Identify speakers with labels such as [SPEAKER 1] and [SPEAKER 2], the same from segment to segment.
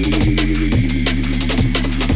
[SPEAKER 1] Thank you.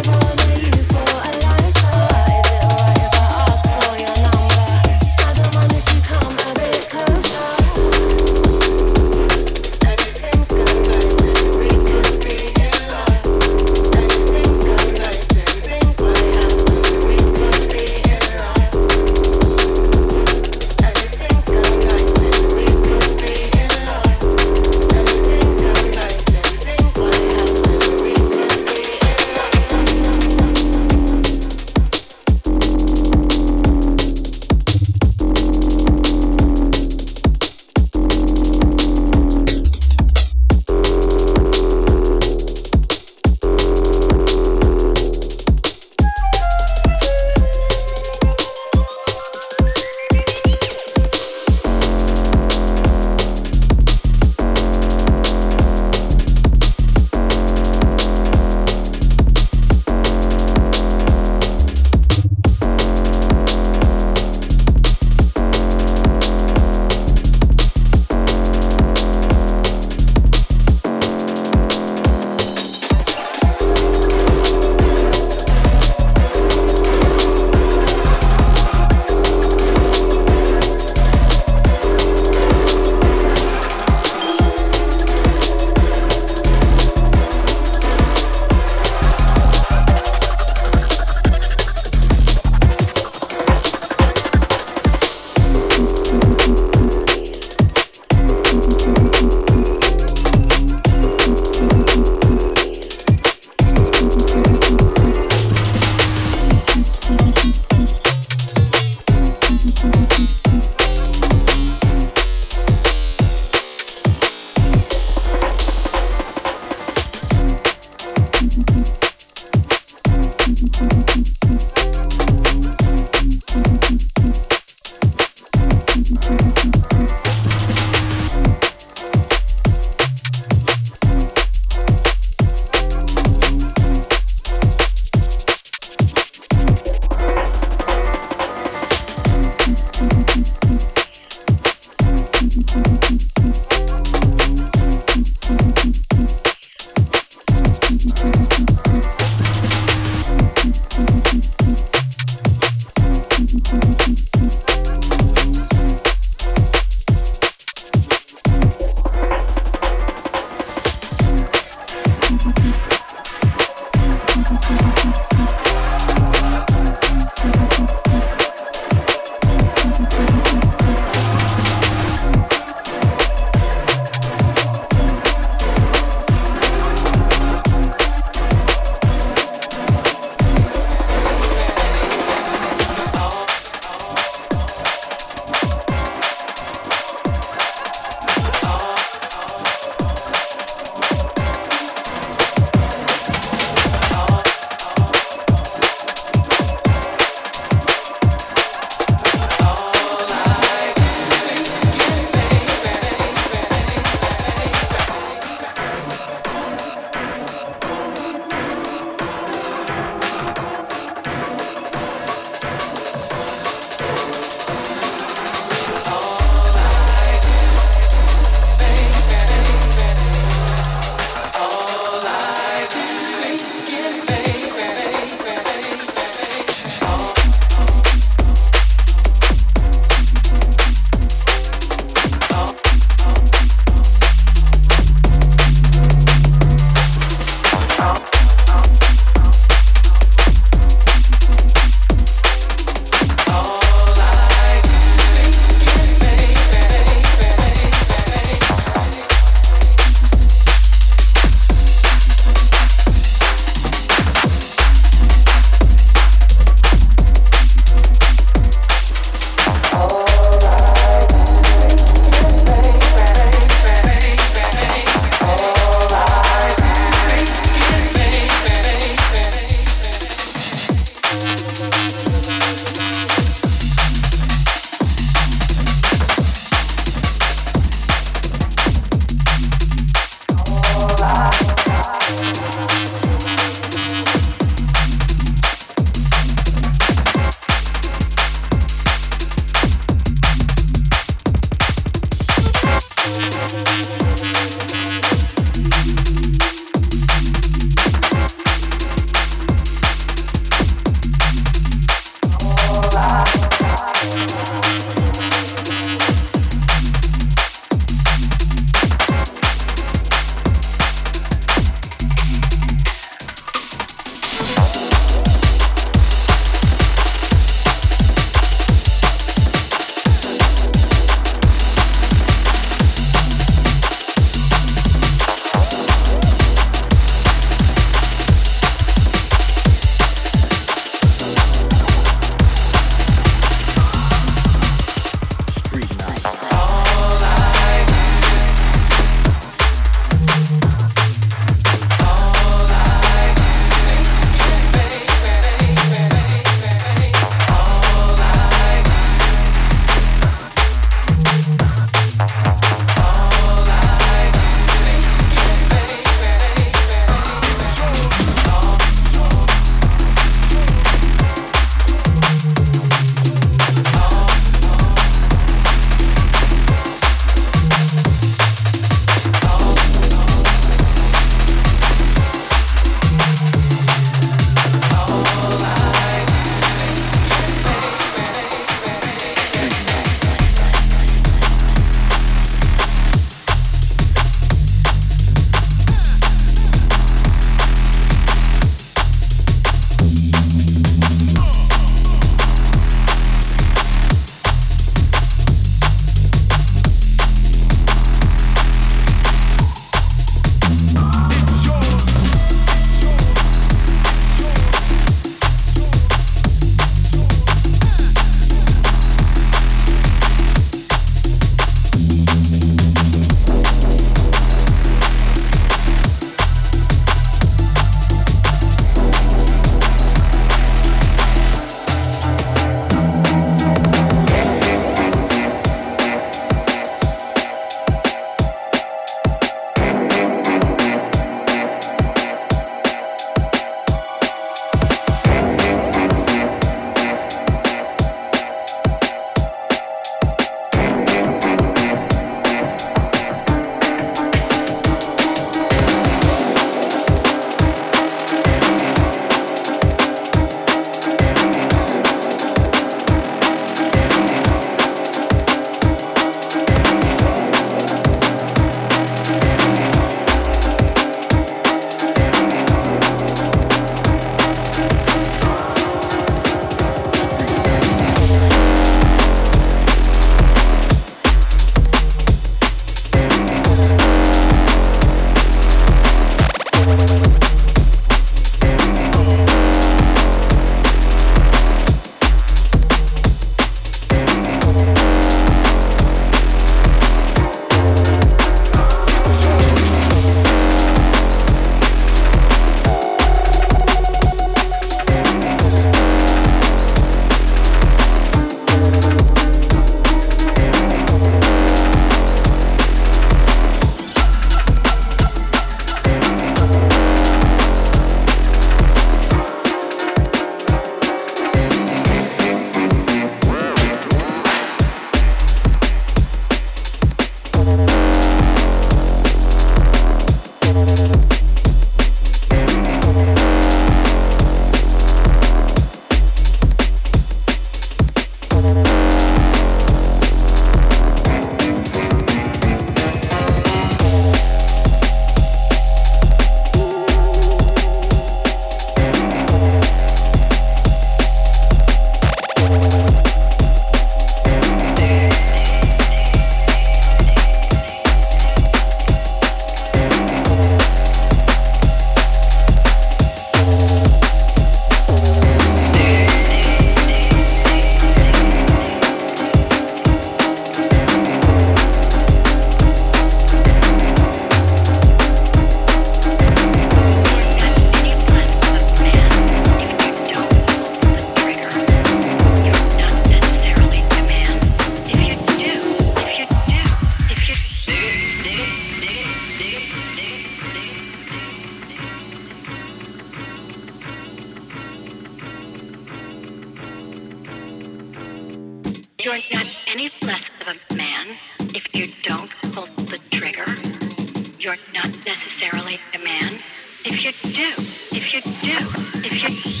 [SPEAKER 1] if you do, if you do, if
[SPEAKER 2] you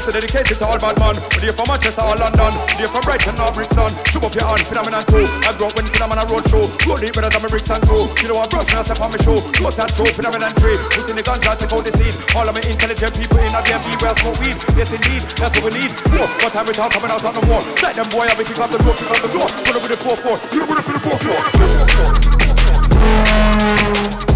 [SPEAKER 2] dedicated to all bad man. You from Manchester or London, you from Brighton or Brixton, shoot up your hand, phenomenon too. I grew up when phenomenon road show. Roll deep better than my bricks and two. You know I'm brush when I step on my show. Close that show, phenomenon tree. Putting the guns out, take out the scene. All of my intelligent people in a DMV where I smoke weed. Yes indeed, that's what we need. Whoa, what time we talk coming out on the war. Let them boy, I'll be kick off the road, kick off the door. Pull up with the 4-4. You know with the 4-4.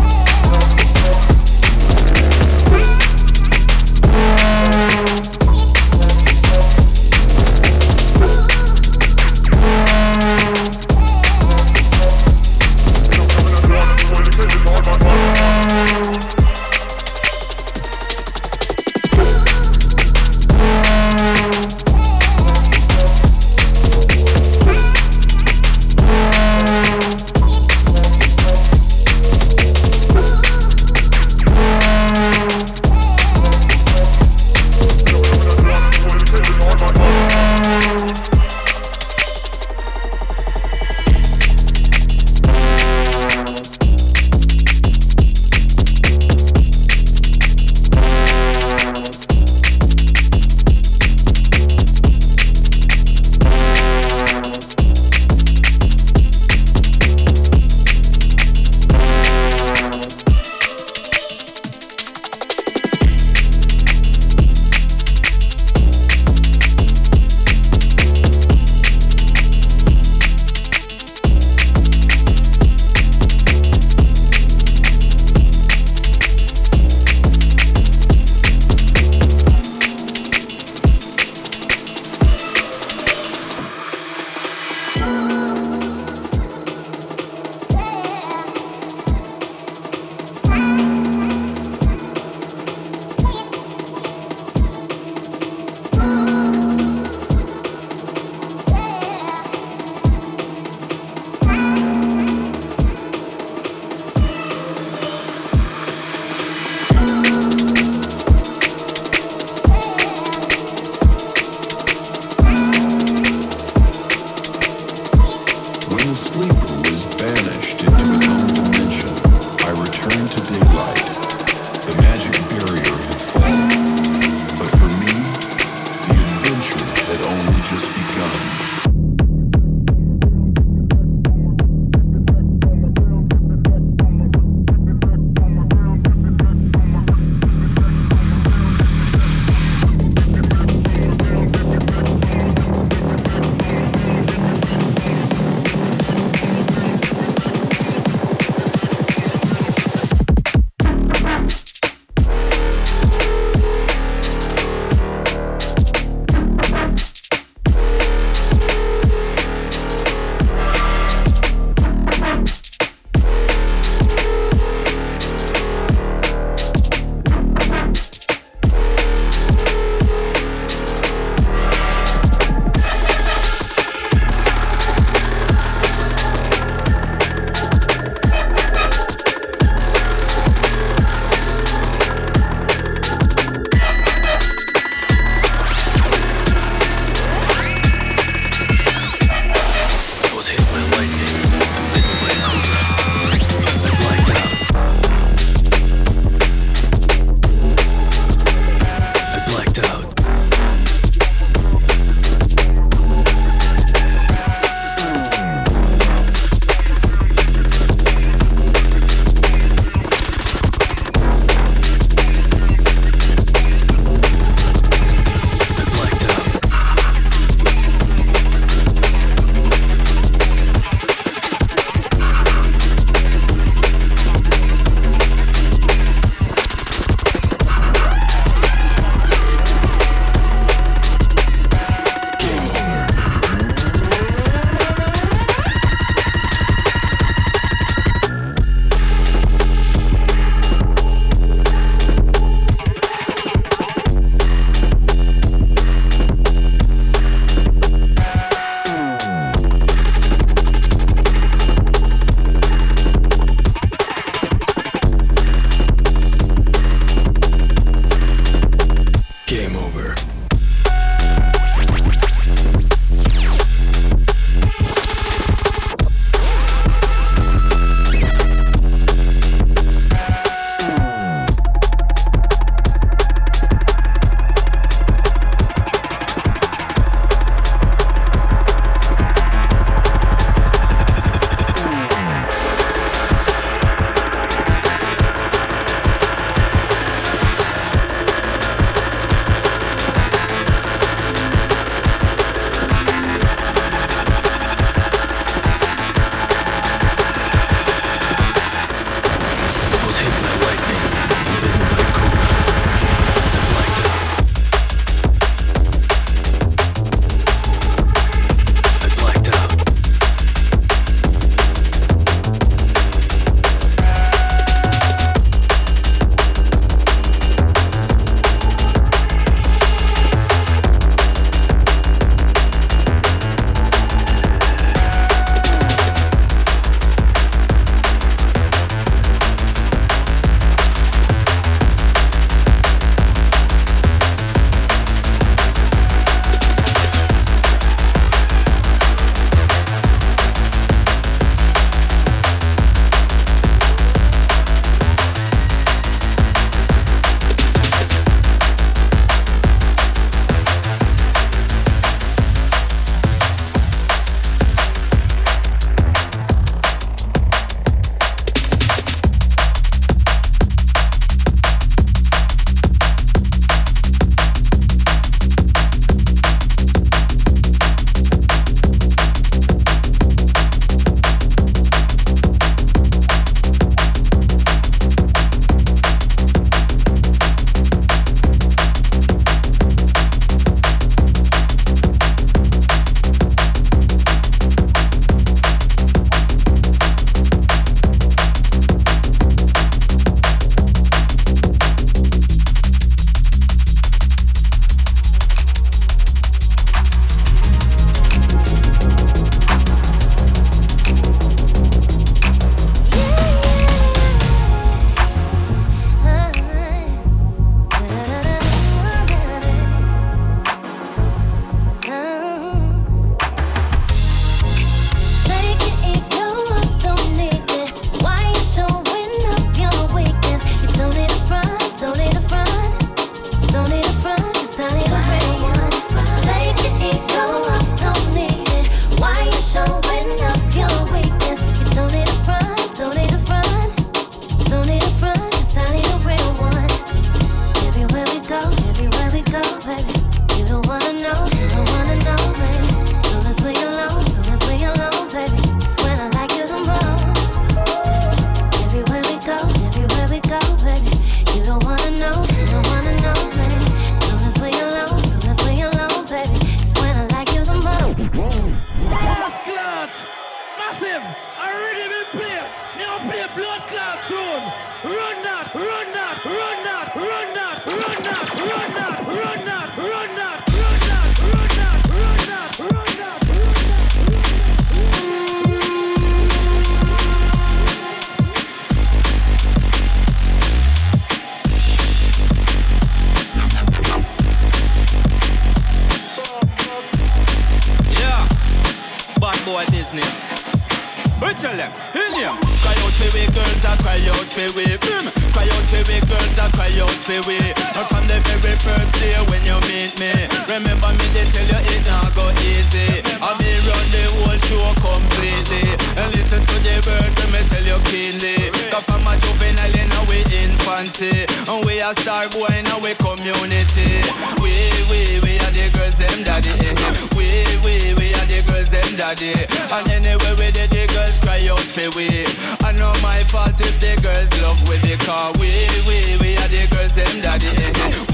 [SPEAKER 3] Infancy, and we a star boy in our community. We we we are the girls them daddy. We we we are the girls them daddy. And anyway we did the girls cry out for we. I know my fault if the girls love we because we we we are the girls them daddy.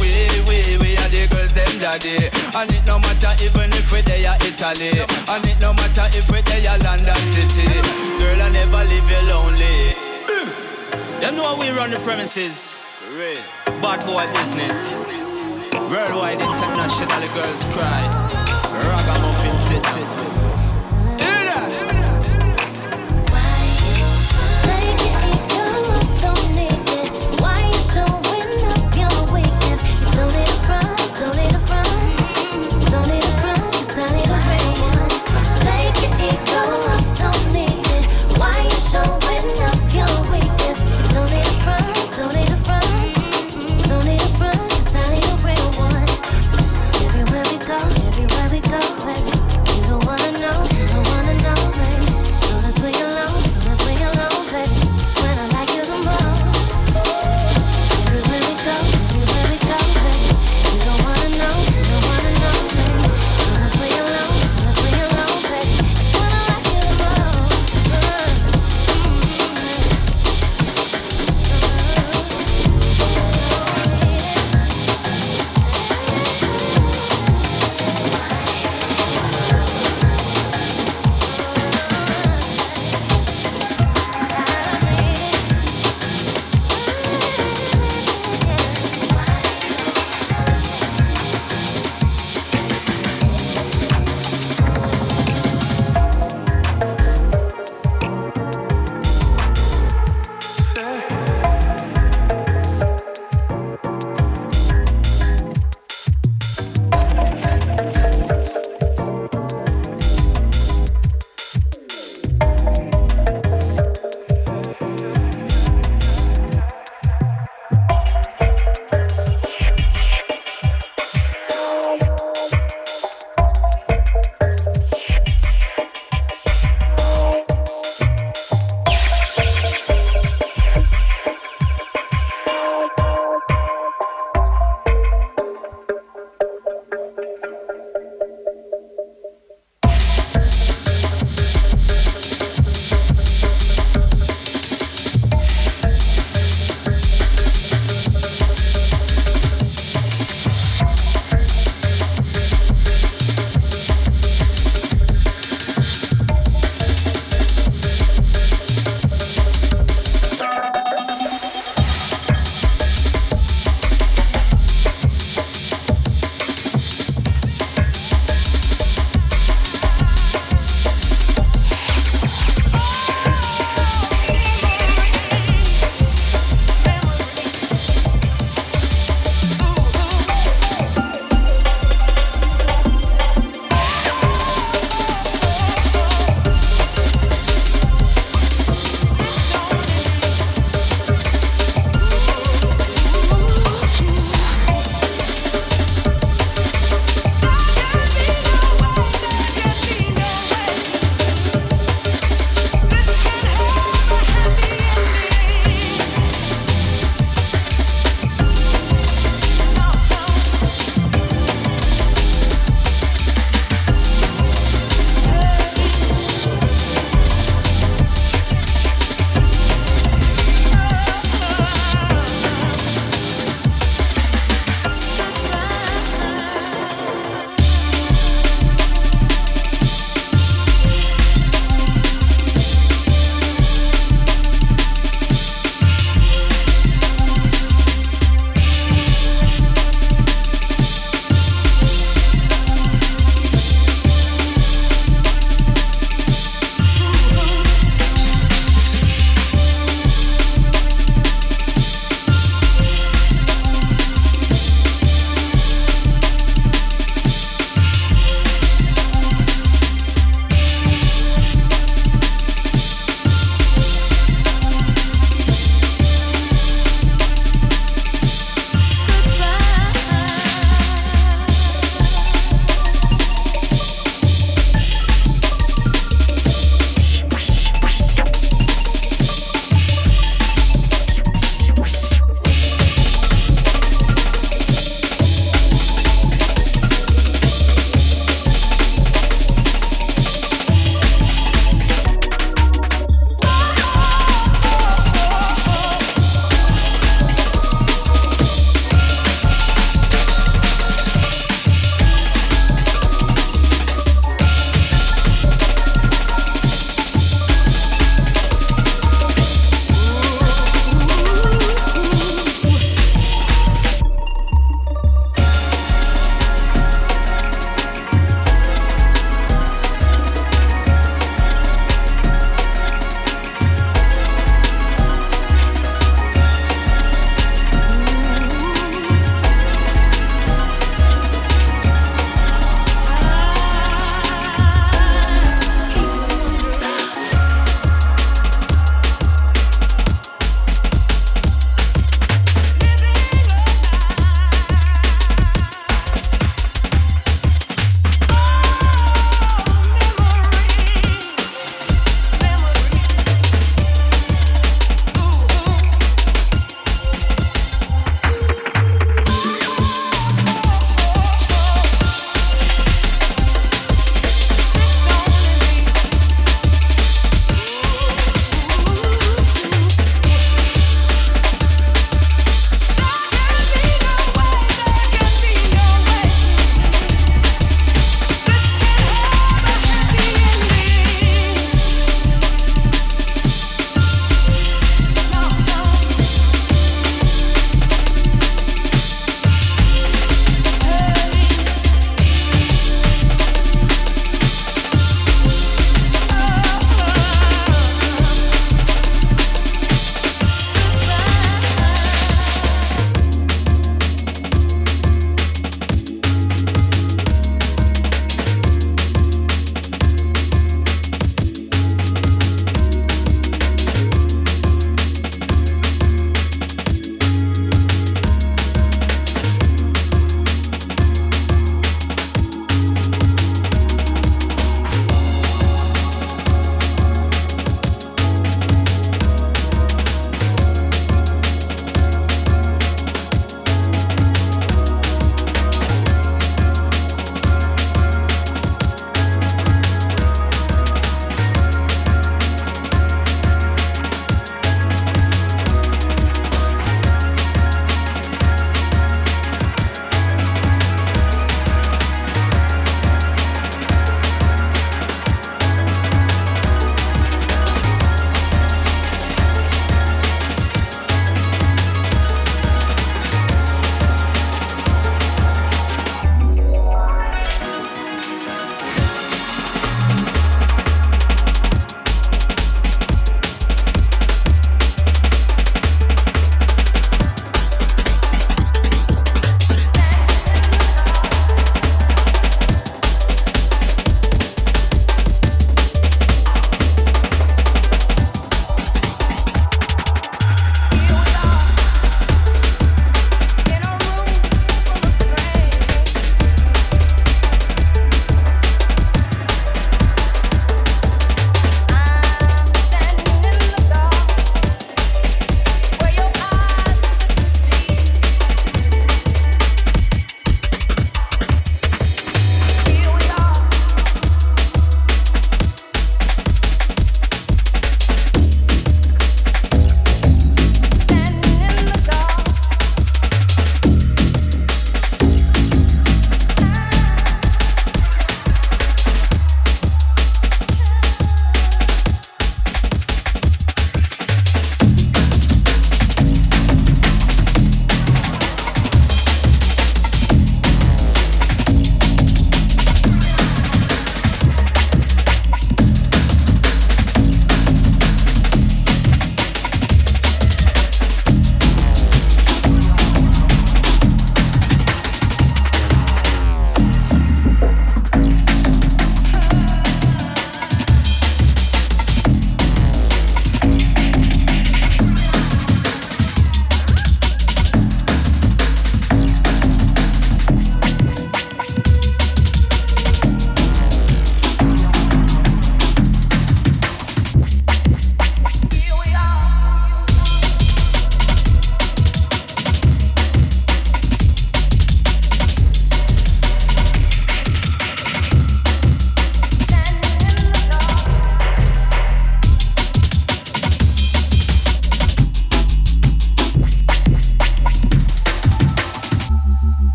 [SPEAKER 3] We we we are the girls them daddy. And it no matter even if we there Italy. And it no matter if we there London City. Girl I never leave you lonely. You know we run the premises. Bad boy business. Worldwide international girls cry. Ragamuffin. Hear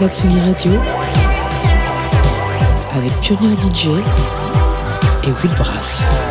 [SPEAKER 4] la Tsugi Radio avec Pionnier DJ et Will Brass.